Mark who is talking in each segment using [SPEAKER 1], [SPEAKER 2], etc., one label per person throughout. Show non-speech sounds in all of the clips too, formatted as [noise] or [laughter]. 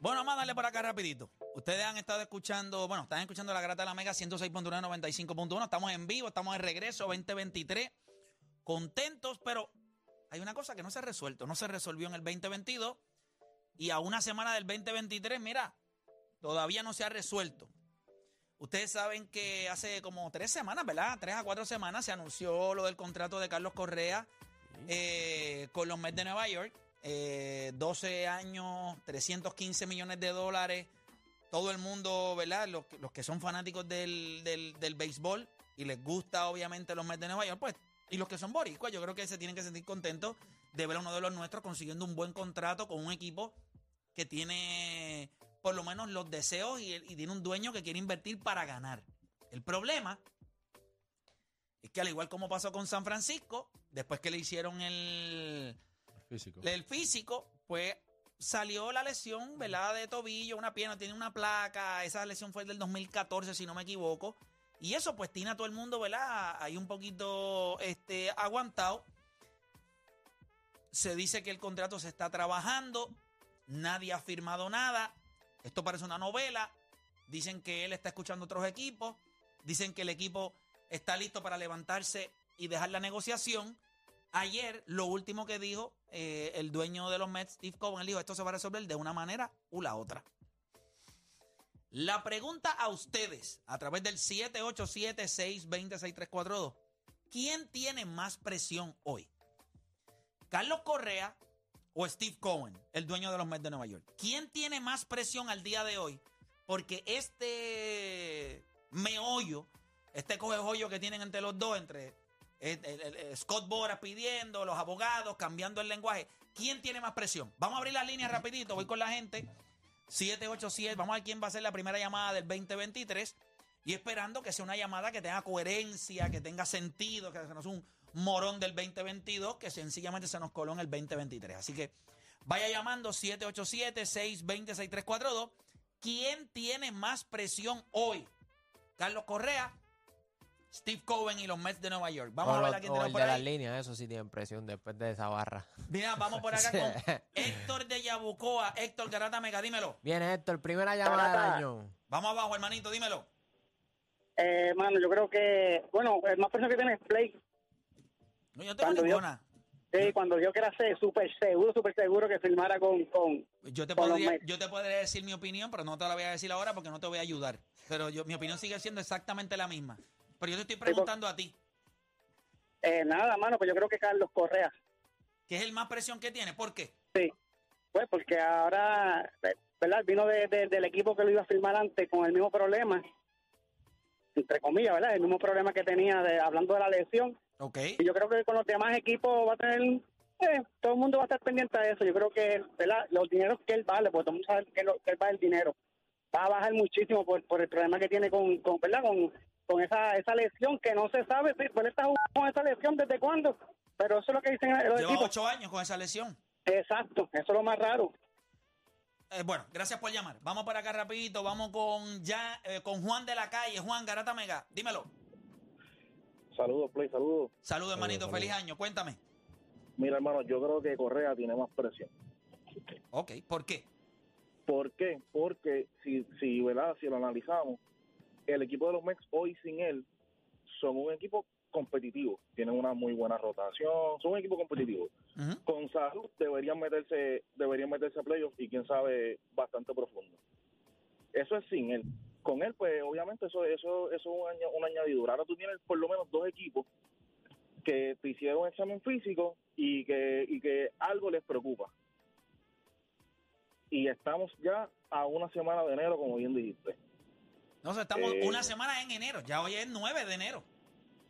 [SPEAKER 1] Bueno, vamos a darle por acá rapidito. Ustedes han estado escuchando, bueno, están escuchando la Grata de la Mega 106.1, 95.1. Estamos en vivo, estamos en regreso 2023. Contentos, pero hay una cosa que no se ha resuelto. No se resolvió en el 2022 y a una semana del 2023, mira, todavía no se ha resuelto. Ustedes saben que hace como tres semanas, ¿verdad? Tres a cuatro semanas se anunció lo del contrato de Carlos Correa eh, con los Mets de Nueva York. Eh, 12 años, 315 millones de dólares. Todo el mundo, ¿verdad? Los, los que son fanáticos del, del, del béisbol y les gusta, obviamente, los Mets de Nueva York, pues. Y los que son boricuas, yo creo que se tienen que sentir contentos de ver a uno de los nuestros consiguiendo un buen contrato con un equipo que tiene por lo menos los deseos y, y tiene un dueño que quiere invertir para ganar. El problema es que al igual como pasó con San Francisco, después que le hicieron el,
[SPEAKER 2] Físico.
[SPEAKER 1] el físico, pues salió la lesión, ¿verdad? De tobillo, una pierna, tiene una placa. Esa lesión fue del 2014, si no me equivoco. Y eso, pues, tiene a todo el mundo, ¿verdad? Ahí un poquito este, aguantado. Se dice que el contrato se está trabajando. Nadie ha firmado nada. Esto parece una novela. Dicen que él está escuchando otros equipos. Dicen que el equipo está listo para levantarse y dejar la negociación. Ayer, lo último que dijo eh, el dueño de los Mets, Steve Cohen, él dijo, esto se va a resolver de una manera u la otra. La pregunta a ustedes, a través del 787-620-6342, ¿quién tiene más presión hoy? ¿Carlos Correa o Steve Cohen, el dueño de los Mets de Nueva York? ¿Quién tiene más presión al día de hoy? Porque este meollo, este coge que tienen entre los dos, entre Scott Boras pidiendo, los abogados, cambiando el lenguaje. ¿Quién tiene más presión? Vamos a abrir las líneas rapidito, voy con la gente. 787, vamos a ver quién va a ser la primera llamada del 2023 y esperando que sea una llamada que tenga coherencia, que tenga sentido, que no sea un morón del 2022 que sencillamente se nos coló en el 2023. Así que vaya llamando 787-620-6342. ¿Quién tiene más presión hoy? Carlos Correa, Steve Cohen y los Mets de Nueva York. Vamos
[SPEAKER 3] o
[SPEAKER 1] a ver
[SPEAKER 3] lo-
[SPEAKER 1] a quién
[SPEAKER 3] o
[SPEAKER 1] tenemos
[SPEAKER 3] el
[SPEAKER 1] por
[SPEAKER 3] de las
[SPEAKER 1] ahí.
[SPEAKER 3] líneas, eso sí tiene presión después de esa barra.
[SPEAKER 1] Mira, vamos por acá [laughs] con Héctor de Yabucoa. Héctor Garata Mega, dímelo.
[SPEAKER 3] Viene Héctor, primera llamada del año.
[SPEAKER 1] Vamos abajo, hermanito, dímelo.
[SPEAKER 4] Eh, mano, yo creo que, bueno, el más presión que tiene es Play.
[SPEAKER 1] No, yo tengo ninguna.
[SPEAKER 4] Sí, cuando yo que era ser súper seguro, súper seguro que firmara con, con
[SPEAKER 1] Yo te,
[SPEAKER 4] con los
[SPEAKER 1] podría,
[SPEAKER 4] Mets.
[SPEAKER 1] yo te podría decir mi opinión, pero no te la voy a decir ahora porque no te voy a ayudar. Pero yo, mi opinión sigue siendo exactamente la misma. Pero yo te estoy preguntando a ti,
[SPEAKER 4] eh, nada, mano, pues yo creo que Carlos Correa.
[SPEAKER 1] ¿qué es el más presión que tiene? ¿Por qué?
[SPEAKER 4] Sí, pues porque ahora, eh, ¿verdad? Vino de- de- del equipo que lo iba a firmar antes con el mismo problema, entre comillas, ¿verdad? El mismo problema que tenía de, hablando de la lesión.
[SPEAKER 1] Ok.
[SPEAKER 4] Y yo creo que con los demás equipos va a tener, eh, todo el mundo va a estar pendiente de eso. Yo creo que, ¿verdad? Los dineros que él vale, porque todo el mundo sabe que, lo- que él vale el dinero, va a bajar muchísimo por, por el problema que tiene con, con ¿verdad? Con, con esa, esa lesión que no se sabe, si él está jugando con esa lesión desde cuándo. Pero eso es lo que dicen los
[SPEAKER 1] Lleva
[SPEAKER 4] equipos.
[SPEAKER 1] ocho años con esa lesión.
[SPEAKER 4] Exacto, eso es lo más raro.
[SPEAKER 1] Eh, bueno, gracias por llamar. Vamos por acá rapidito. Vamos con ya eh, con Juan de la calle. Juan Garata Mega, dímelo.
[SPEAKER 5] Saludos, Play, saludos.
[SPEAKER 1] Saludos, hermanito.
[SPEAKER 2] saludos.
[SPEAKER 1] Feliz año. Cuéntame.
[SPEAKER 5] Mira, hermano, yo creo que Correa tiene más presión.
[SPEAKER 1] Ok, ¿por qué?
[SPEAKER 5] ¿Por qué? Porque si, si, ¿verdad? si lo analizamos, el equipo de los Mets hoy sin él son un equipo competitivo. Tienen una muy buena rotación, son un equipo competitivo. Con salud deberían meterse, deberían meterse a playoffs y quién sabe, bastante profundo. Eso es sin él. Con él, pues obviamente eso, eso, eso es un año, una añadidura. Ahora tú tienes por lo menos dos equipos que te hicieron examen físico y que, y que algo les preocupa. Y estamos ya a una semana de enero, como bien dijiste.
[SPEAKER 1] No, o sea, estamos
[SPEAKER 5] Eh.
[SPEAKER 1] una semana en enero. Ya hoy es 9 de enero.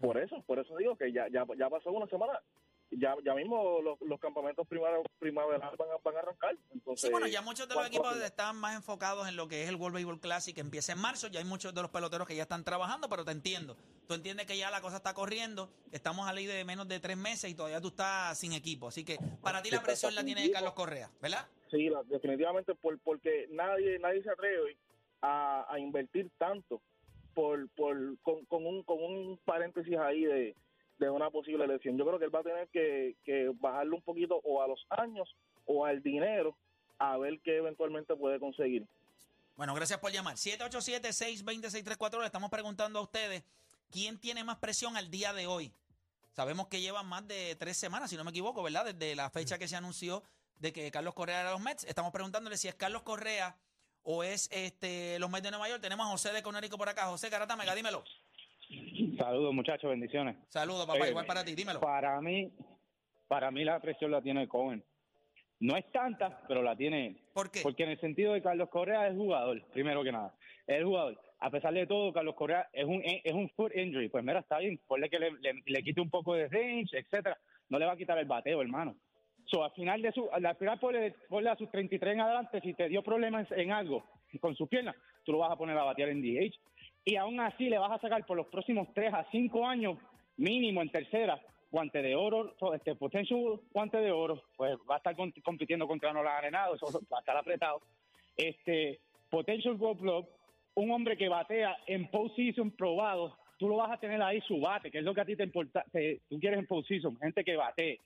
[SPEAKER 5] Por eso, por eso digo que ya, ya, ya pasó una semana. ya, ya mismo los, los campamentos primaverales van a, van a arrancar. Entonces,
[SPEAKER 1] Sí, bueno, ya muchos de los
[SPEAKER 5] ¿cuál-
[SPEAKER 1] equipos están más enfocados en lo que es el World Baseball Classic que empieza en marzo. Ya hay muchos de los peloteros que ya están trabajando, pero te entiendo. Tú entiendes que ya la cosa está corriendo. Estamos a ley de menos de tres meses y todavía tú estás sin equipo. Así que para ti la presión la tiene Carlos Correa, ¿verdad?
[SPEAKER 5] Sí, la- definitivamente, por, porque nadie nadie se atreve a, invertir tanto por, por con, con un, con un paréntesis ahí de, de una posible elección. Yo creo que él va a tener que, que bajarle un poquito o a los años o al dinero a ver qué eventualmente puede conseguir.
[SPEAKER 1] Bueno, gracias por llamar. 787-620-6342. Le estamos preguntando a ustedes quién tiene más presión al día de hoy. Sabemos que llevan más de tres semanas, si no me equivoco, ¿verdad? Desde la fecha que se anunció de que Carlos Correa era los Mets. Estamos preguntándole si es Carlos Correa o es este los Mets de Nueva York. Tenemos a José de Conérico por acá. José Garata Mega, dímelo.
[SPEAKER 2] Saludos muchachos, bendiciones.
[SPEAKER 1] Saludos, papá.
[SPEAKER 2] Oye,
[SPEAKER 1] Igual para ti, dímelo.
[SPEAKER 2] Para mí, para mí la presión la tiene Cohen. No es tanta, pero la tiene él.
[SPEAKER 1] ¿Por qué?
[SPEAKER 2] Porque en el sentido de Carlos Correa es jugador, primero que nada. Es jugador. A pesar de todo, Carlos Correa es un es un foot injury. Pues mira, está bien. Ponle que le, le, le quite un poco de range, etcétera. No le va a quitar el bateo, hermano. So, al final de su, al final ponle, ponle a sus 33 en adelante, si te dio problemas en algo con sus piernas, tú lo vas a poner a batear en DH. Y aún así le vas a sacar por los próximos 3 a 5 años, mínimo en tercera, guante de oro, este potential guante de oro, pues va a estar compitiendo contra Nolan Arenado, eso va a estar apretado. Este, potential gold glove, un hombre que batea en postseason probado, tú lo vas a tener ahí su bate, que es lo que a ti te importa, te- tú quieres en postseason, gente que batee.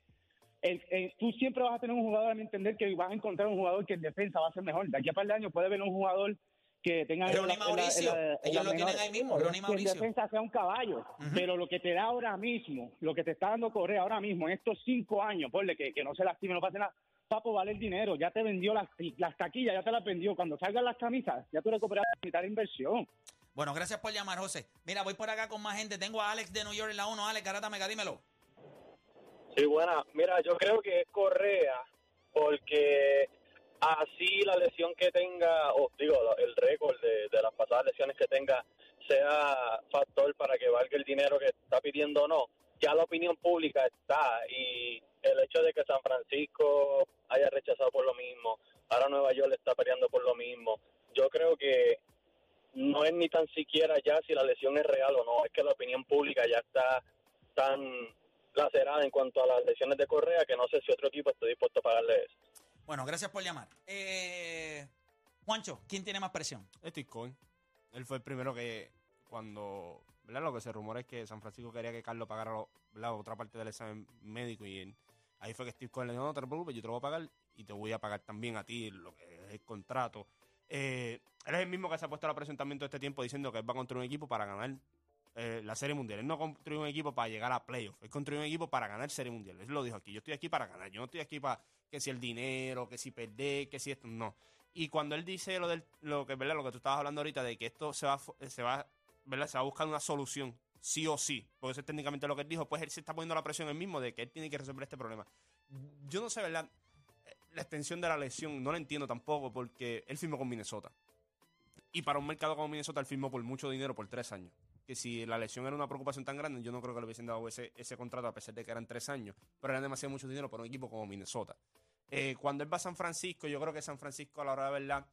[SPEAKER 2] El- el- tú siempre vas a tener un jugador, a mi entender, que vas a encontrar un jugador que en defensa va a ser mejor. De aquí a par de años puede haber un jugador que tenga... en
[SPEAKER 1] Ronnie
[SPEAKER 2] la- en la- en
[SPEAKER 1] Mauricio,
[SPEAKER 2] la- en
[SPEAKER 1] ellos
[SPEAKER 2] la
[SPEAKER 1] lo tienen ahí mismo,
[SPEAKER 2] que
[SPEAKER 1] Ronnie
[SPEAKER 2] en
[SPEAKER 1] Mauricio.
[SPEAKER 2] defensa sea un caballo. Pero lo que te da ahora mismo, lo que te está dando Correa ahora mismo, en estos cinco años, ponle que, que no se lastime, no pase nada, Papo vale el dinero, ya te vendió las, las taquillas, ya te las vendió. Cuando salgan las camisas, ya tú recuperas la mitad de inversión.
[SPEAKER 1] Bueno, gracias por llamar, José. Mira, voy por acá con más gente. Tengo a Alex de New York en la 1. Alex, Garata Mega, dímelo.
[SPEAKER 6] Sí, buena. Mira, yo creo que es Correa porque así la lesión que tenga, o digo, el récord de, las pasadas lesiones que tenga sea factor para que valga el dinero que está pidiendo o no. Ya la opinión pública está y el hecho de que San Francisco haya rechazado por lo mismo, ahora Nueva York está peleando por lo mismo. Yo creo que no es ni tan siquiera ya si la lesión es real o no, es que la opinión pública ya está tan lacerada en cuanto a las lesiones de Correa que no sé si otro equipo está dispuesto a pagarle eso.
[SPEAKER 1] Bueno, gracias por llamar. Eh, Juancho, ¿quién tiene más presión?
[SPEAKER 7] Steve Cohen. Él fue el primero que cuando, ¿verdad? Lo que se rumora es que San Francisco la que Carlos pagara lo- la otra parte del examen médico y él- ahí fue que Steve Cohen le dijo, no te preocupes, yo te lo voy a pagar y te voy a pagar también a ti lo que es el contrato. Eh, él es el mismo que se ha puesto la presión también todo este tiempo diciendo que él va a construir un equipo para ganar eh, la Serie Mundial. Él no construye un equipo para llegar a playoff, él construye un equipo para ganar Serie Mundial. Él lo dijo aquí, yo estoy aquí para ganar, yo no estoy aquí para que si el dinero, que si perder, que si esto, no. Y cuando él dice lo del lo que verdad lo que tú estabas hablando ahorita de que esto se va fu- se va ¿verdad? se va a buscar una solución sí o sí, porque eso es técnicamente lo que él dijo, pues él se está poniendo la presión él mismo de que él tiene que resolver este problema. Yo no sé, ¿verdad? Eh, La extensión de la lesión no la entiendo tampoco porque él firmó con Minnesota. Y para un mercado como Minnesota él firmó por mucho dinero por tres años. Que si la lesión era una preocupación tan grande, yo no creo que le hubiesen dado ese, ese contrato a pesar de que eran tres años. Pero era demasiado mucho dinero para un equipo como Minnesota. Eh, cuando él va a San Francisco, yo creo que San Francisco a la hora de verdad.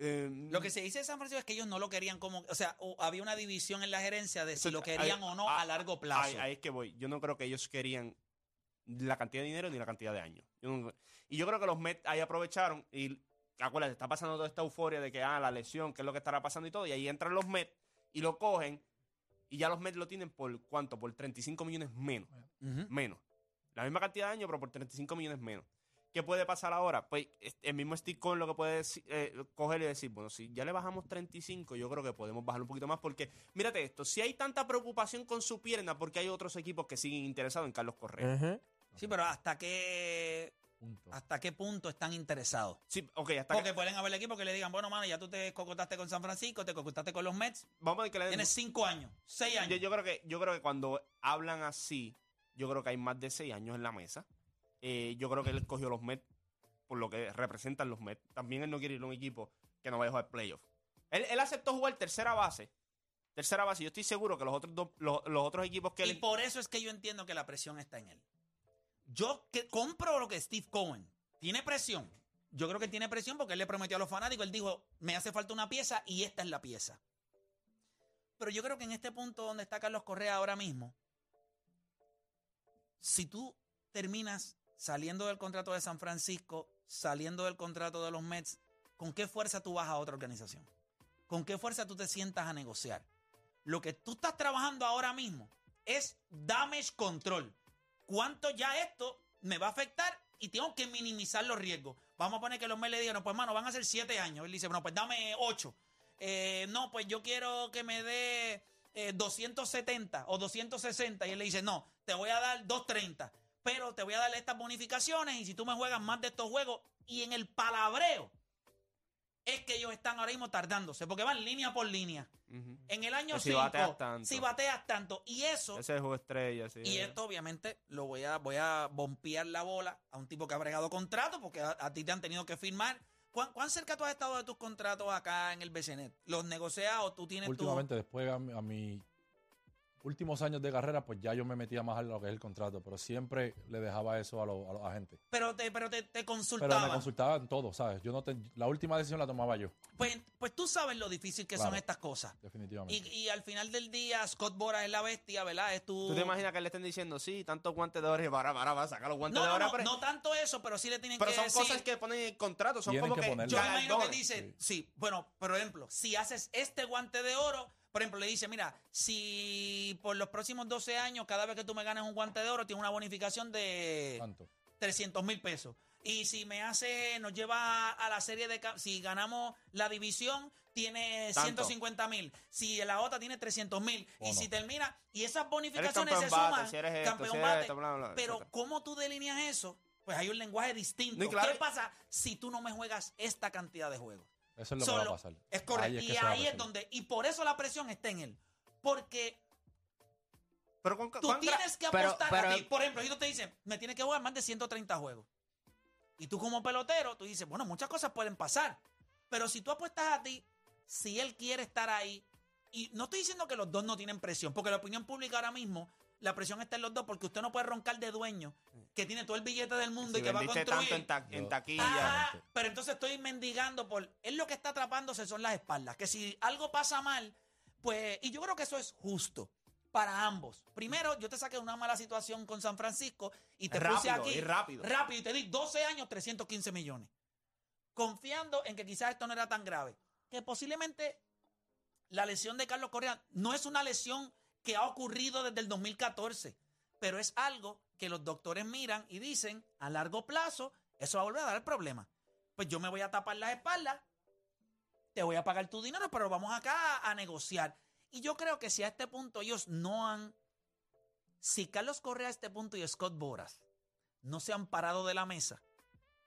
[SPEAKER 7] eh,
[SPEAKER 1] Lo que se dice de San Francisco es que ellos no lo querían como. O sea, o había una división en la gerencia de si lo querían o no
[SPEAKER 7] ah,
[SPEAKER 1] a largo plazo.
[SPEAKER 7] Ahí, ahí es que voy. Yo no creo que ellos querían la cantidad de dinero ni la cantidad de años. Yo no- y yo creo que los Mets ahí aprovecharon y acuérdate, está pasando toda esta euforia de que, ah, la lesión, qué es lo que estará pasando y todo. Y ahí entran los Mets y lo cogen y ya los Mets lo tienen por cuánto? Por 35 millones menos. Menos. La misma cantidad de años, pero por 35 millones menos. ¿Qué puede pasar ahora? Pues es- el mismo Steve Cohen lo que puede deci- eh, coger y decir, bueno, si ya le bajamos 35, yo creo que podemos bajar un poquito más porque, mírate esto, si hay tanta preocupación con su pierna, porque hay otros equipos que siguen interesados en Carlos Correa.
[SPEAKER 1] Sí, pero ¿hasta ¿hasta qué punto están interesados?
[SPEAKER 7] Sí, ok, hasta
[SPEAKER 1] Porque
[SPEAKER 7] que,
[SPEAKER 1] pueden haber equipos que le digan, bueno, mano, ya tú te cocotaste con San Francisco, te cocotaste con los Mets,
[SPEAKER 7] vamos a ver que le den-
[SPEAKER 1] tienes cinco años, seis años.
[SPEAKER 7] yo, yo creo que yo creo que cuando hablan así, yo creo que hay más de 6 años en la mesa. Eh, yo creo que él escogió los Mets por lo que representan los Mets. También él no quiere ir a un equipo que no vaya a jugar playoff. Él, él aceptó jugar tercera base. Tercera base. Yo estoy seguro que los otros dos, los, los otros equipos que
[SPEAKER 1] y
[SPEAKER 7] él.
[SPEAKER 1] por eso es que yo entiendo que la presión está en él. Yo que compro lo que Steve Cohen tiene presión. Yo creo que tiene presión porque él le prometió a los fanáticos, él dijo, me hace falta una pieza y esta es la pieza. Pero yo creo que en este punto donde está Carlos Correa ahora mismo, si tú terminas saliendo del contrato de San Francisco, saliendo del contrato de los Mets, ¿con qué fuerza tú vas a otra organización? ¿Con qué fuerza tú te sientas a negociar? Lo que tú estás trabajando ahora mismo es damage control. ¿Cuánto ya esto me va a afectar? Y tengo que minimizar los riesgos. Vamos a poner que los Mets le digan, no, pues hermano, van a ser siete años. Él dice, bueno, pues dame ocho. Eh, no, pues yo quiero que me dé eh, 270 o 260. Y él le dice, no, te voy a dar 230. Pero te voy a dar estas bonificaciones y si tú me juegas más de estos juegos y en el palabreo es que ellos están ahora mismo tardándose porque van línea por línea. En el año
[SPEAKER 7] Que si
[SPEAKER 1] 5,
[SPEAKER 7] bateas tanto.
[SPEAKER 1] si bateas tanto. Y eso,
[SPEAKER 7] Ese es juego estrella, sí.
[SPEAKER 1] y esto obviamente lo voy a, voy a bompear la bola a un tipo que ha bregado contrato porque a, a ti te han tenido que firmar. ¿Cuán, cuán cerca tú has estado de tus contratos acá en el BCNet? ¿Los negocias o tú tienes tu-
[SPEAKER 8] Últimamente, después a, mi- a últimos años de carrera, pues ya yo me metía más a lo que es el contrato, pero siempre le dejaba eso a, los- a los agentes.
[SPEAKER 1] Pero te, pero te, te
[SPEAKER 8] Pero
[SPEAKER 1] consultaban.
[SPEAKER 8] me consultaban todo, ¿sabes? Yo no te- la última decisión la tomaba yo,
[SPEAKER 1] Pues, pues tú sabes lo difícil que son
[SPEAKER 8] Claro.
[SPEAKER 1] estas cosas.
[SPEAKER 8] definitivamente.
[SPEAKER 1] Y, y al final del día, Scott Boras es la bestia, ¿verdad? Es tu...
[SPEAKER 7] ¿Tú te imaginas que le estén diciendo, sí, tantos guantes de oro y para, para, para, sacar los guantes
[SPEAKER 1] No,
[SPEAKER 7] de
[SPEAKER 1] no,
[SPEAKER 7] oro?
[SPEAKER 1] no,
[SPEAKER 7] pero
[SPEAKER 1] no tanto eso, pero sí le tienen
[SPEAKER 7] pero
[SPEAKER 1] que
[SPEAKER 7] son
[SPEAKER 1] decir...
[SPEAKER 7] cosas que ponen en el contrato, son
[SPEAKER 8] Tienen
[SPEAKER 7] como
[SPEAKER 8] que
[SPEAKER 7] que
[SPEAKER 8] ponerlo.
[SPEAKER 1] Yo me imagino que
[SPEAKER 7] galardones.
[SPEAKER 1] dice, sí. bueno, por ejemplo, si haces este guante de oro, por ejemplo, le dice, mira, si por los próximos 12 años, cada vez que tú me ganes un guante de oro, tienes una bonificación de
[SPEAKER 8] Tanto.
[SPEAKER 1] 300 mil pesos. Y si me hace, nos lleva a la serie de, ca- si ganamos la división, tiene
[SPEAKER 7] Tanto.
[SPEAKER 1] 150 mil. Si la otra tiene 300 mil. Y si termina, y esas bonificaciones se
[SPEAKER 7] bate,
[SPEAKER 1] suman,
[SPEAKER 7] si eres esto,
[SPEAKER 1] campeón
[SPEAKER 7] si eres
[SPEAKER 1] bate.
[SPEAKER 7] esto, bla, bla, bla,
[SPEAKER 1] Pero. ¿cómo tú delineas eso? Pues hay un lenguaje distinto.
[SPEAKER 7] No, y claro-
[SPEAKER 1] ¿Qué pasa si tú no me juegas esta cantidad de juegos?
[SPEAKER 8] Eso es lo que va a pasar.
[SPEAKER 1] Es correcto.
[SPEAKER 8] Ahí es
[SPEAKER 1] y
[SPEAKER 8] que se va a
[SPEAKER 1] ahí es donde, y por eso la presión está en él. Porque
[SPEAKER 7] Pero con,
[SPEAKER 1] tú
[SPEAKER 7] con-
[SPEAKER 1] tienes que
[SPEAKER 3] pero-
[SPEAKER 1] apostar
[SPEAKER 3] pero-
[SPEAKER 1] a ti. Por ejemplo, ellos te dicen, me tienes que jugar más de 130 juegos. Y tú como pelotero, tú dices, bueno, muchas cosas pueden pasar. Pero si tú apuestas a ti, si él quiere estar ahí, y no estoy diciendo que los dos no tienen presión, porque la opinión pública ahora mismo, la presión está en los dos, porque usted no puede roncar de dueño, que tiene todo el billete del mundo
[SPEAKER 7] si
[SPEAKER 1] y que va a construir.
[SPEAKER 7] tanto en, ta- en taquilla.
[SPEAKER 1] Ah, pero entonces estoy mendigando por. Él lo que está atrapándose son las espaldas. Que si algo pasa mal, pues. Y yo creo que eso es justo para ambos. Primero, yo te saqué una mala situación con San Francisco y te puse
[SPEAKER 7] Rápido,
[SPEAKER 1] aquí.
[SPEAKER 7] y rápido.
[SPEAKER 1] Rápido, y te di 12 años, 315 millones. Confiando en que quizás esto no era tan grave. Que posiblemente la lesión de Carlos Correa no es una lesión que ha ocurrido desde el 2014, pero es algo que los doctores miran y dicen a largo plazo, eso va a volver a dar problema. Pues yo me voy a tapar las espaldas, te voy a pagar tu dinero, pero vamos acá a, a negociar. Y yo creo que si a este punto ellos no han, si Carlos Correa a este punto y Scott Boras no se han parado de la mesa,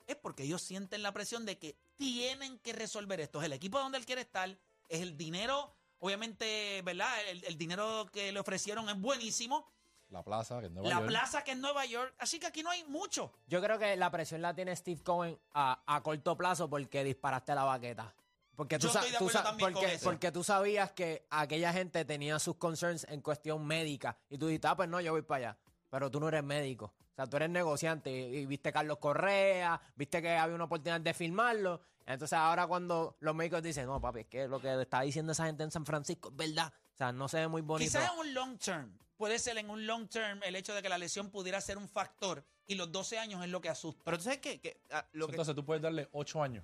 [SPEAKER 1] es porque ellos sienten la presión de que tienen que resolver esto. Es el equipo donde él quiere estar, es el dinero, obviamente, ¿verdad? El, el dinero que le ofrecieron es buenísimo.
[SPEAKER 8] La plaza, que es Nueva
[SPEAKER 1] la
[SPEAKER 8] York.
[SPEAKER 1] plaza que es Nueva York, así que aquí no hay mucho.
[SPEAKER 3] Yo creo que la presión la tiene Steve Cohen a, a corto plazo porque disparaste la baqueta. Porque tú,
[SPEAKER 1] Yo estoy de
[SPEAKER 3] tú
[SPEAKER 1] también con eso.
[SPEAKER 3] porque tú sabías que aquella gente tenía sus concerns en cuestión médica y tú dijiste, ah, pues no, yo voy para allá. Pero tú no eres médico. O sea, tú eres negociante y, y viste Carlos Correa, viste que había una oportunidad de filmarlo. Entonces ahora cuando los médicos dicen, no, papi, es que lo que está diciendo esa gente en San Francisco es verdad. O sea, no se ve muy bonito.
[SPEAKER 1] Quizás en un long term, puede ser en un long term el hecho de que la lesión pudiera ser un factor y los 12 años es lo que asusta.
[SPEAKER 7] Pero tú sabes que, que, ah, lo que
[SPEAKER 8] Entonces tú puedes darle ocho años.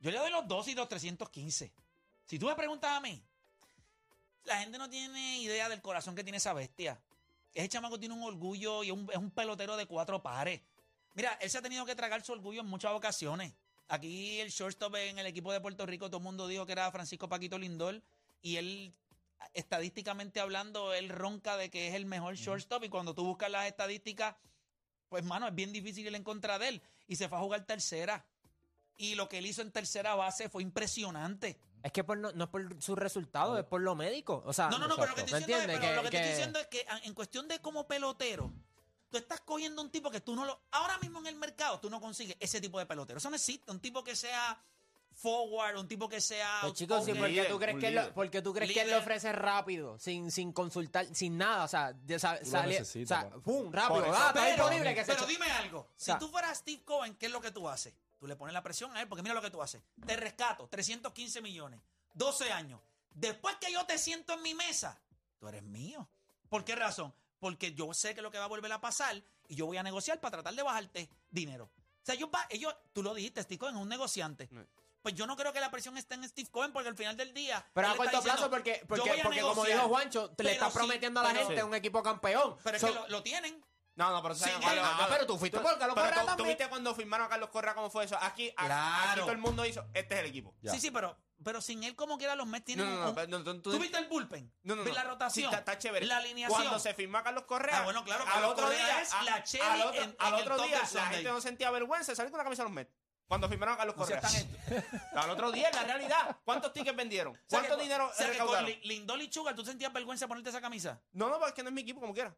[SPEAKER 1] Yo le doy los 12 y los 315. Si tú me preguntas a mí, la gente no tiene idea del corazón que tiene esa bestia. Ese chamaco tiene un orgullo y un- es un pelotero de cuatro pares. Mira, él se ha tenido que tragar su orgullo en muchas ocasiones. Aquí el shortstop en el equipo de Puerto Rico, todo el mundo dijo que era Francisco Paquito Lindor y él, estadísticamente hablando, él ronca de que es el mejor shortstop y cuando tú buscas las estadísticas, pues mano, es bien difícil ir en contra de él y se fue a jugar tercera. Y lo que él hizo en tercera base fue impresionante.
[SPEAKER 3] Es que por no, no es por su resultado, es por lo médico. O sea,
[SPEAKER 1] No, no, no, pero lo que estoy pero lo
[SPEAKER 3] Que-
[SPEAKER 1] que te estoy
[SPEAKER 3] que-
[SPEAKER 1] diciendo es que en cuestión de como pelotero, tú estás cogiendo un tipo que tú no lo. Ahora mismo en el mercado tú no consigues ese tipo de pelotero. Eso no existe. Un tipo que sea forward, un tipo que sea.
[SPEAKER 3] Pues chicos, sí, porque tú crees que lo, porque tú crees que él le ofrece rápido, sin, sin consultar, sin nada, o sea,
[SPEAKER 8] lo
[SPEAKER 3] sale- o sea, pum, rápido, ah, está
[SPEAKER 1] Pero,
[SPEAKER 3] disponible que se
[SPEAKER 1] pero
[SPEAKER 3] echa-
[SPEAKER 1] dime algo. Si
[SPEAKER 3] sea-
[SPEAKER 1] tú fueras Steve Cohen, ¿qué es lo que tú haces? Tú le pones la presión a él, porque mira lo que tú haces. Te rescato, 315 millones, 12 años. Después que yo te siento en mi mesa, tú eres mío. ¿Por qué razón? Porque yo sé que lo que va a volver a pasar y yo voy a negociar para tratar de bajarte dinero. O sea, ellos, va- ellos tú lo dijiste, Steve Cohen es un negociante.
[SPEAKER 7] No.
[SPEAKER 1] Pues yo no creo que la presión esté en Steve Cohen porque al final del día.
[SPEAKER 3] Pero a corto plazo, porque,
[SPEAKER 1] "Yo
[SPEAKER 3] porque, porque como
[SPEAKER 1] negociar".
[SPEAKER 3] dijo Juancho, le
[SPEAKER 1] Pero
[SPEAKER 3] está
[SPEAKER 1] sí,
[SPEAKER 3] prometiendo a la gente un equipo campeón.
[SPEAKER 1] Pero es
[SPEAKER 3] So-
[SPEAKER 1] que lo, lo tienen.
[SPEAKER 7] No, no, pero tú
[SPEAKER 1] Sí,
[SPEAKER 3] pero tú fuiste por Carlos
[SPEAKER 7] pero
[SPEAKER 3] Correa
[SPEAKER 7] tú- tú viste cuando firmaron a Carlos Correa cómo fue eso. Aquí, a-
[SPEAKER 1] Claro.
[SPEAKER 7] aquí todo el mundo hizo, este es el equipo.
[SPEAKER 8] Ya.
[SPEAKER 1] Sí, sí, pero, pero sin él, como quiera, los Mets tienen
[SPEAKER 7] No, no,
[SPEAKER 1] un-
[SPEAKER 7] no, pero tú- tú-
[SPEAKER 1] ¿Tú viste el bullpen?
[SPEAKER 7] No, no, no.
[SPEAKER 1] ¿Viste la rotación?
[SPEAKER 7] Sí, está, está chévere.
[SPEAKER 1] La alineación.
[SPEAKER 7] Cuando se firmó a Carlos Correa.
[SPEAKER 1] Ah, bueno, claro,
[SPEAKER 7] al otro
[SPEAKER 1] Correa
[SPEAKER 7] día,
[SPEAKER 1] es
[SPEAKER 7] a-
[SPEAKER 1] la cherry
[SPEAKER 7] al otro,
[SPEAKER 1] en-
[SPEAKER 7] al
[SPEAKER 1] en el
[SPEAKER 7] otro
[SPEAKER 1] top
[SPEAKER 7] día la gente no sentía vergüenza de salir con la camisa de los Mets. Cuando firmaron a Carlos Correa. [laughs] Al otro día, en la realidad. ¿Cuántos tickets vendieron? ¿Cuánto dinero recaudaron?
[SPEAKER 1] Li- Lindor y Sugar, ¿tú sentías vergüenza de ponerte esa camisa?
[SPEAKER 7] No, no, porque no es mi equipo como quiera.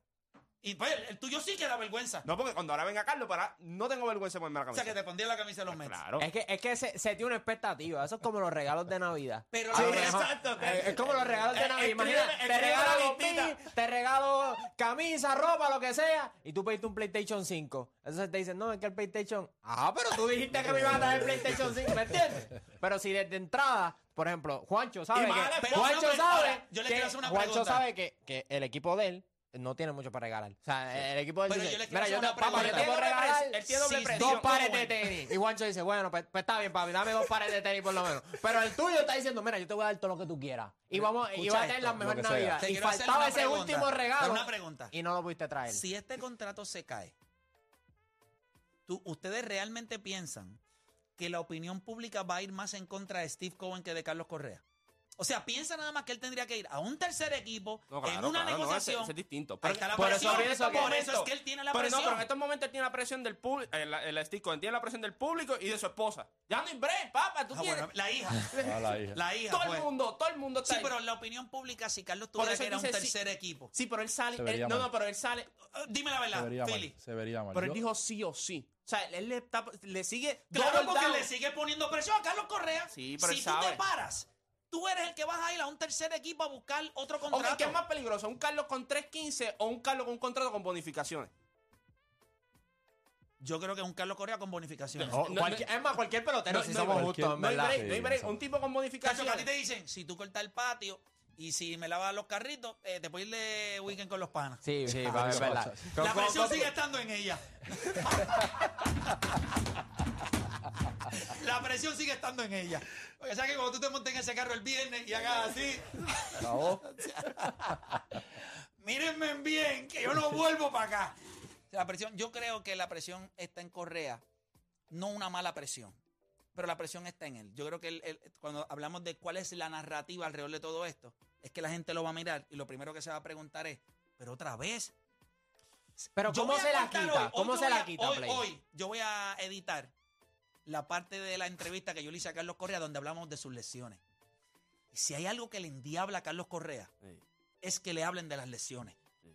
[SPEAKER 1] Y pues, el tuyo sí que da vergüenza.
[SPEAKER 7] No, porque cuando ahora venga Carlos, para, no tengo vergüenza de ponerme la
[SPEAKER 1] o
[SPEAKER 7] camisa.
[SPEAKER 1] sea, que te pondría la camisa de los Mets.
[SPEAKER 7] Claro.
[SPEAKER 3] Es que, es que se, se tiene una expectativa. Eso es como los regalos de Navidad.
[SPEAKER 1] Pero
[SPEAKER 3] A lo
[SPEAKER 1] Sí,
[SPEAKER 3] mejor-
[SPEAKER 7] exacto.
[SPEAKER 3] eh, Es como los regalos de
[SPEAKER 7] Eh,
[SPEAKER 3] Navidad.
[SPEAKER 7] escribe-
[SPEAKER 3] Imagina, te
[SPEAKER 7] escribe
[SPEAKER 3] regalo
[SPEAKER 7] la listita.
[SPEAKER 3] te regalo camisa, ropa, lo que sea, y tú pediste un PlayStation 5. Entonces te dicen, no, es que el PlayStation. Ah, pero tú dijiste que me ibas a dar el PlayStation 5, ¿me entiendes? Pero si desde entrada, por ejemplo, Juancho sabe
[SPEAKER 7] Y
[SPEAKER 3] que. Juancho
[SPEAKER 1] pero
[SPEAKER 3] sabe.
[SPEAKER 1] ahora, yo le
[SPEAKER 3] que-
[SPEAKER 1] quiero hacer una
[SPEAKER 3] Juancho
[SPEAKER 1] pregunta.
[SPEAKER 3] sabe que, que el equipo de él no tiene mucho para regalar. O sea, el equipo de él
[SPEAKER 1] Pero
[SPEAKER 3] dice,
[SPEAKER 1] yo le quiero
[SPEAKER 3] mira, yo te,
[SPEAKER 1] una
[SPEAKER 3] yo te puedo regalar
[SPEAKER 7] él tiene doble
[SPEAKER 1] Sí,
[SPEAKER 7] presión.
[SPEAKER 3] dos pares de tenis. Y Juancho dice, bueno, pues, pues está bien, papi, dame dos pares de tenis por lo menos. Pero el tuyo está diciendo, mira, yo te voy a dar todo lo que tú quieras. Y vamos, y va a tener
[SPEAKER 1] esto,
[SPEAKER 3] la mejor
[SPEAKER 8] lo que sea.
[SPEAKER 3] Navidad.
[SPEAKER 1] Te
[SPEAKER 3] Y faltaba ese
[SPEAKER 1] pregunta,
[SPEAKER 3] último regalo.
[SPEAKER 1] una pregunta.
[SPEAKER 3] Y no lo pudiste traer.
[SPEAKER 1] Si este contrato se cae, ¿tú, ¿ustedes realmente piensan que la opinión pública va a ir más en contra de Steve Cohen que de Carlos Correa? O sea, piensa nada más que él tendría que ir a un tercer equipo
[SPEAKER 7] No,
[SPEAKER 1] en una
[SPEAKER 7] claro, no,
[SPEAKER 1] negociación.
[SPEAKER 7] ese- ese es distinto. Pero-
[SPEAKER 1] está la
[SPEAKER 3] por eso
[SPEAKER 1] presión.
[SPEAKER 3] pienso que-
[SPEAKER 1] por eso es que él tiene la
[SPEAKER 7] pero
[SPEAKER 1] presión.
[SPEAKER 7] no, pero en estos momentos él tiene la presión del público, el, el Steve Cohen tiene la presión del público y de su esposa. Ya no hay break, papá, tú
[SPEAKER 1] Ah,
[SPEAKER 7] tienes.
[SPEAKER 1] bueno, la hija. [laughs]
[SPEAKER 8] Ah, la hija.
[SPEAKER 1] La hija.
[SPEAKER 7] todo
[SPEAKER 1] pues.
[SPEAKER 7] el mundo, todo el mundo está
[SPEAKER 1] Sí,
[SPEAKER 7] ahí.
[SPEAKER 1] pero la opinión pública, si Carlos tuviera
[SPEAKER 7] eso
[SPEAKER 1] que era un
[SPEAKER 7] sí.
[SPEAKER 1] tercer equipo.
[SPEAKER 7] Sí, pero él sale.
[SPEAKER 8] Se
[SPEAKER 7] él- no, no, pero él sale.
[SPEAKER 1] Uh, Dime la
[SPEAKER 8] Se
[SPEAKER 1] verdad, Philly.
[SPEAKER 8] mal. Se vería mal.
[SPEAKER 7] Pero él dijo sí o sí. O sea, él le, está- le sigue.
[SPEAKER 1] Claro, porque
[SPEAKER 7] down.
[SPEAKER 1] le sigue poniendo presión a Carlos Correa.
[SPEAKER 7] Sí, pero
[SPEAKER 1] si
[SPEAKER 7] él
[SPEAKER 1] tú
[SPEAKER 7] sabe.
[SPEAKER 1] te paras, tú eres el que vas a ir a un tercer equipo a buscar otro contrato.
[SPEAKER 7] ¿qué es más peligroso? ¿Un Carlos con 3.15 o un Carlos con un contrato con bonificaciones?
[SPEAKER 1] Yo creo que es un Carlos Correa con bonificaciones.
[SPEAKER 3] No,
[SPEAKER 7] No,
[SPEAKER 3] cualquier- es más, cualquier pelotero,
[SPEAKER 7] No,
[SPEAKER 3] si
[SPEAKER 7] no,
[SPEAKER 3] somos justos, en verdad.
[SPEAKER 7] break,
[SPEAKER 8] Sí,
[SPEAKER 7] break. Un tipo con
[SPEAKER 1] Cacho, que a ti
[SPEAKER 7] bonificaciones.
[SPEAKER 1] te dicen, si tú cortas el patio y si me lavas los carritos, eh, te puedes ir de weekend con los panas.
[SPEAKER 3] Sí, sí,
[SPEAKER 8] Ah,
[SPEAKER 3] es verdad.
[SPEAKER 1] La presión sigue estando en ella. [laughs] [laughs] La presión sigue estando en ella. Porque sabes que cuando tú te montes en ese carro el viernes y hagas así,
[SPEAKER 8] Acabó. [laughs]
[SPEAKER 1] mírenme bien, que yo no vuelvo para acá. La presión, yo creo que la presión está en Correa, no una mala presión, pero la presión está en él. Yo creo que él- él- cuando hablamos de cuál es la narrativa alrededor de todo esto, es que la gente lo va a mirar y lo primero que se va a preguntar es, pero otra vez.
[SPEAKER 3] Pero ¿cómo se la quita?
[SPEAKER 1] hoy, hoy
[SPEAKER 3] ¿Cómo se la
[SPEAKER 1] a-
[SPEAKER 3] quita,
[SPEAKER 1] hoy,
[SPEAKER 3] Play?
[SPEAKER 1] hoy yo voy a editar la parte de la entrevista que yo le hice a Carlos Correa donde hablamos de sus lesiones. Y si hay algo que le endiabla a Carlos Correa,
[SPEAKER 7] Sí.
[SPEAKER 1] es que le hablen de las lesiones.
[SPEAKER 7] Sí.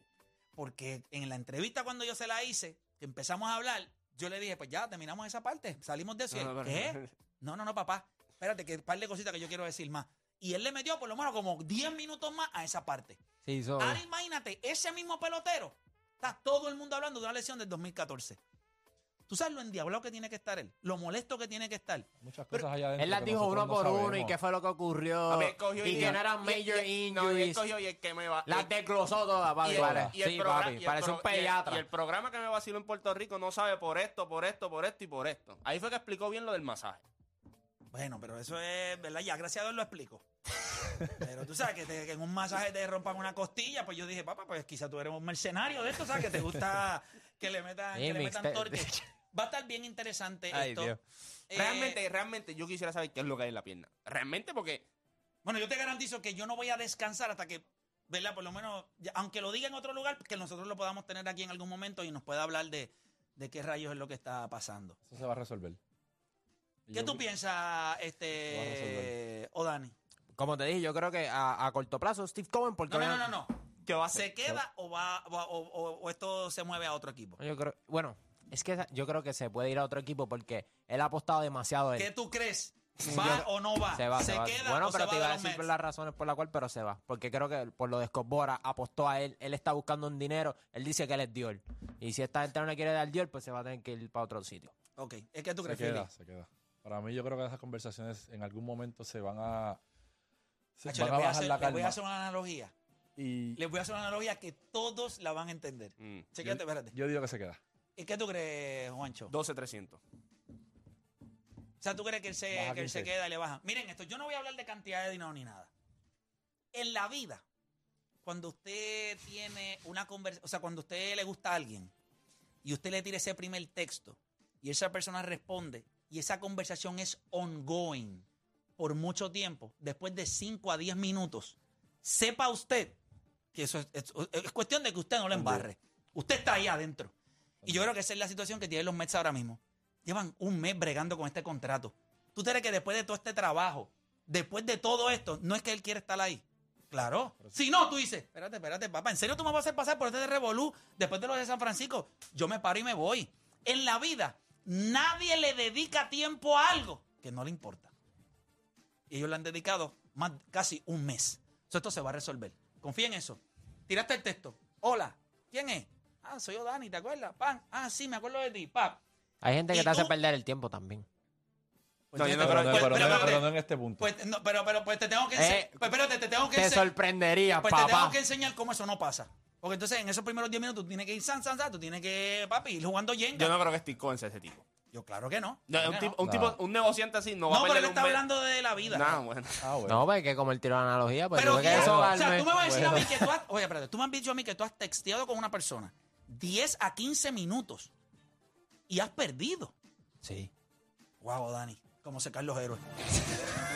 [SPEAKER 1] Porque en la entrevista cuando yo se la hice, que empezamos a hablar, yo le dije, pues ya terminamos esa parte, salimos de eso.
[SPEAKER 7] No, no,
[SPEAKER 1] ¿Qué? No, no, no, papá. Espérate, que un par de cositas que yo quiero decir más. Y él le metió por lo menos como 10 minutos más a esa parte.
[SPEAKER 3] Sí,
[SPEAKER 1] Ahora imagínate, ese mismo pelotero, está todo el mundo hablando de una lesión del 2014. ¿Tú sabes lo endiablado que tiene que estar él? Lo molesto que tiene que estar.
[SPEAKER 8] Muchas
[SPEAKER 1] Pero
[SPEAKER 8] cosas allá adentro.
[SPEAKER 3] Él las dijo uno
[SPEAKER 8] no
[SPEAKER 3] por uno y qué fue lo que ocurrió. Y
[SPEAKER 7] y-
[SPEAKER 3] que no eran major injuries.
[SPEAKER 7] y el que me va.
[SPEAKER 3] Las
[SPEAKER 7] y-
[SPEAKER 3] desglosó todas, papi.
[SPEAKER 7] y el-
[SPEAKER 3] vale.
[SPEAKER 7] y el
[SPEAKER 3] sí,
[SPEAKER 7] programa-
[SPEAKER 3] papi.
[SPEAKER 7] y el
[SPEAKER 3] Parece un
[SPEAKER 7] pro- y el-
[SPEAKER 3] pediatra.
[SPEAKER 7] Y el programa que me vaciló en Puerto Rico no sabe por esto, por esto, por esto y por esto. Ahí fue que explicó bien lo del masaje.
[SPEAKER 1] Bueno, pero eso es, ¿verdad? Ya, gracias a Dios lo explico. Pero tú sabes que, te- que en un masaje te rompan una costilla, pues yo dije, papá, pues quizá tú eres un mercenario de esto, ¿sabes? Que te gusta que le metan, que le metan torque. Va a estar bien interesante
[SPEAKER 3] Ay,
[SPEAKER 1] esto.
[SPEAKER 3] Dios.
[SPEAKER 1] Eh,
[SPEAKER 7] Realmente, realmente, yo quisiera saber qué es lo que hay en la pierna. Realmente, porque
[SPEAKER 1] Bueno, yo te garantizo que yo no voy a descansar hasta que, ¿verdad? Por lo menos, aunque lo diga en otro lugar, que nosotros lo podamos tener aquí en algún momento y nos pueda hablar de, de qué rayos es lo que está pasando.
[SPEAKER 8] Eso se va a resolver. Y
[SPEAKER 1] ¿Qué
[SPEAKER 8] yo-
[SPEAKER 1] tú piensas, este, Odani?
[SPEAKER 3] Como te dije, yo creo que a, a corto plazo Steve Cohen, porque
[SPEAKER 1] No, no, no, no, no.
[SPEAKER 7] ¿Qué va a
[SPEAKER 1] ¿Se queda o, va, va- o, o- o esto se mueve a otro equipo?
[SPEAKER 3] Yo creo, bueno, es que yo creo que se puede ir a otro equipo porque él ha apostado demasiado en
[SPEAKER 1] ¿Qué tú crees ¿Va o no va?
[SPEAKER 3] Se va, se, va.
[SPEAKER 1] queda
[SPEAKER 3] Bueno,
[SPEAKER 1] o
[SPEAKER 3] pero
[SPEAKER 1] se
[SPEAKER 3] te
[SPEAKER 1] va
[SPEAKER 3] iba
[SPEAKER 1] de
[SPEAKER 3] a
[SPEAKER 1] los
[SPEAKER 3] decir
[SPEAKER 1] Mets?
[SPEAKER 3] las razones por las cuales, pero se va. Porque creo que por lo de Scott Bora apostó a él. Él está buscando un dinero. Él dice que él es Dior. Y si esta gente no le quiere dar Dior, pues se va a tener que ir para otro sitio.
[SPEAKER 1] Ok, es que tú
[SPEAKER 8] Se
[SPEAKER 1] crees, Philly?
[SPEAKER 8] queda, se queda. Para mí, yo creo que esas conversaciones en algún momento se van a. Se
[SPEAKER 1] Hacho,
[SPEAKER 8] van
[SPEAKER 1] les
[SPEAKER 8] a
[SPEAKER 1] voy a
[SPEAKER 8] bajar
[SPEAKER 1] hacer-
[SPEAKER 8] la
[SPEAKER 1] les voy a
[SPEAKER 8] calma.
[SPEAKER 1] hacer una analogía.
[SPEAKER 8] Y
[SPEAKER 1] Les voy a hacer una analogía que todos la van a entender.
[SPEAKER 7] Mm.
[SPEAKER 1] Chequete, espérate.
[SPEAKER 8] yo digo que se queda.
[SPEAKER 1] ¿Y qué tú crees, Juancho?
[SPEAKER 7] 12-300.
[SPEAKER 1] O sea, ¿tú crees que él, se, que él se
[SPEAKER 8] 15.
[SPEAKER 1] queda y le baja? Miren esto, yo no voy a hablar de cantidad de dinero ni nada. En la vida, cuando usted tiene una conversación, o sea, cuando a usted le gusta a alguien y usted le tira ese primer texto y esa persona responde y esa conversación es ongoing por mucho tiempo, después de 5 a 10 minutos, sepa usted que eso es, es- es cuestión de que usted no lo embarre. Usted está ahí adentro. Y yo creo que esa es la situación que tienen los Mets ahora mismo. Llevan un mes bregando con este contrato. ¿Tú crees que después de todo este trabajo, después de todo esto, no es que él quiere estar ahí? Claro. Si no, tú dices, espérate, espérate, papá, ¿en serio tú me vas a hacer pasar por este de Revolú después de lo de San Francisco? Yo me paro y me voy. En la vida, nadie le dedica tiempo a algo que no le importa. Y ellos le han dedicado más, casi un mes. So, esto se va a resolver. Confía en eso. Tiraste el texto. Hola, ¿quién es? Ah, soy yo, Dani, ¿te acuerdas? Pan. Ah, sí, me acuerdo de ti. Pap.
[SPEAKER 3] Hay gente
[SPEAKER 1] ¿Y
[SPEAKER 3] que te hace
[SPEAKER 1] tú?
[SPEAKER 3] perder el tiempo también.
[SPEAKER 1] Pues
[SPEAKER 7] No, yo no creo-
[SPEAKER 8] Pero, no,
[SPEAKER 1] pues-
[SPEAKER 8] pero
[SPEAKER 1] pero
[SPEAKER 8] no-
[SPEAKER 1] espérate.
[SPEAKER 8] pero no en este punto.
[SPEAKER 1] Pues, no, pero, pero, pues te tengo que
[SPEAKER 3] Eh,
[SPEAKER 1] enseñar. pues, espérate, te tengo que
[SPEAKER 3] Te sorprendería,
[SPEAKER 1] Pues te tengo
[SPEAKER 3] papá.
[SPEAKER 1] que enseñar cómo eso no pasa. Porque entonces en esos primeros 10 minutos tú tienes que ir san, san, san, tú tienes que, papi, ir jugando Jenga.
[SPEAKER 7] Yo no creo que Cohen sea ese tipo.
[SPEAKER 1] Yo, claro que no.
[SPEAKER 7] No, un,
[SPEAKER 1] que
[SPEAKER 7] tipo,
[SPEAKER 1] no.
[SPEAKER 7] un, tipo- un negociante así no, va
[SPEAKER 1] No,
[SPEAKER 7] a
[SPEAKER 1] pero
[SPEAKER 7] perder
[SPEAKER 1] él está
[SPEAKER 7] un
[SPEAKER 1] hablando de la vida.
[SPEAKER 7] Nah, bueno.
[SPEAKER 8] Ah, bueno.
[SPEAKER 3] No, porque como él tiró la analogía, pues
[SPEAKER 1] Pero
[SPEAKER 3] que eso
[SPEAKER 1] o sea, tú me vas a decir
[SPEAKER 8] Bueno.
[SPEAKER 1] a mí que tú has, oye, espérate, tú me has dicho a mí que tú has texteado con una persona 10 a 15 minutos y has perdido.
[SPEAKER 3] Sí.
[SPEAKER 1] Wow, Dani, cómo se caen los héroes. [laughs]